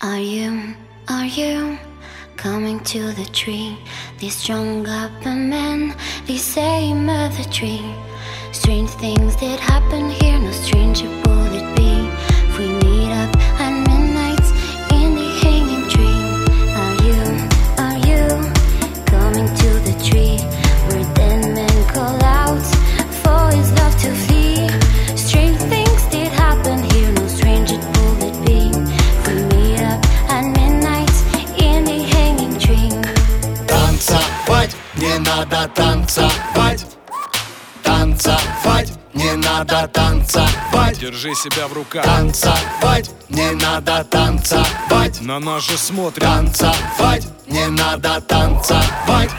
Are you, are you coming to the tree? These strung up men, the same other tree. Strange things did happen here, не надо танцевать. Танцевать не надо танцевать. Держи себя в руках. Танцевать не надо танцевать. На нас же смотрят. Танцевать не надо танцевать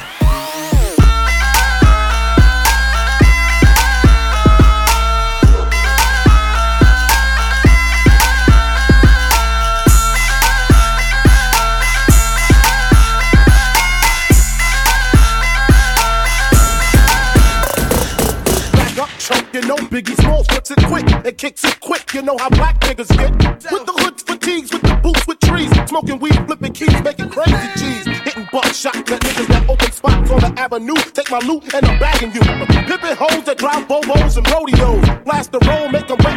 You know Biggie Smalls puts it quick and kicks it quick. You know how black niggas get. With the hoods, fatigues, with the boots, with trees. Smoking weed, flipping keys, making crazy G's. Hitting buckshot at niggas that open spots on the avenue. Take my loot and I'm bagging you. Pippin' hoes that drive Bobos and rodeos. Blast the roll, make their pantyhose.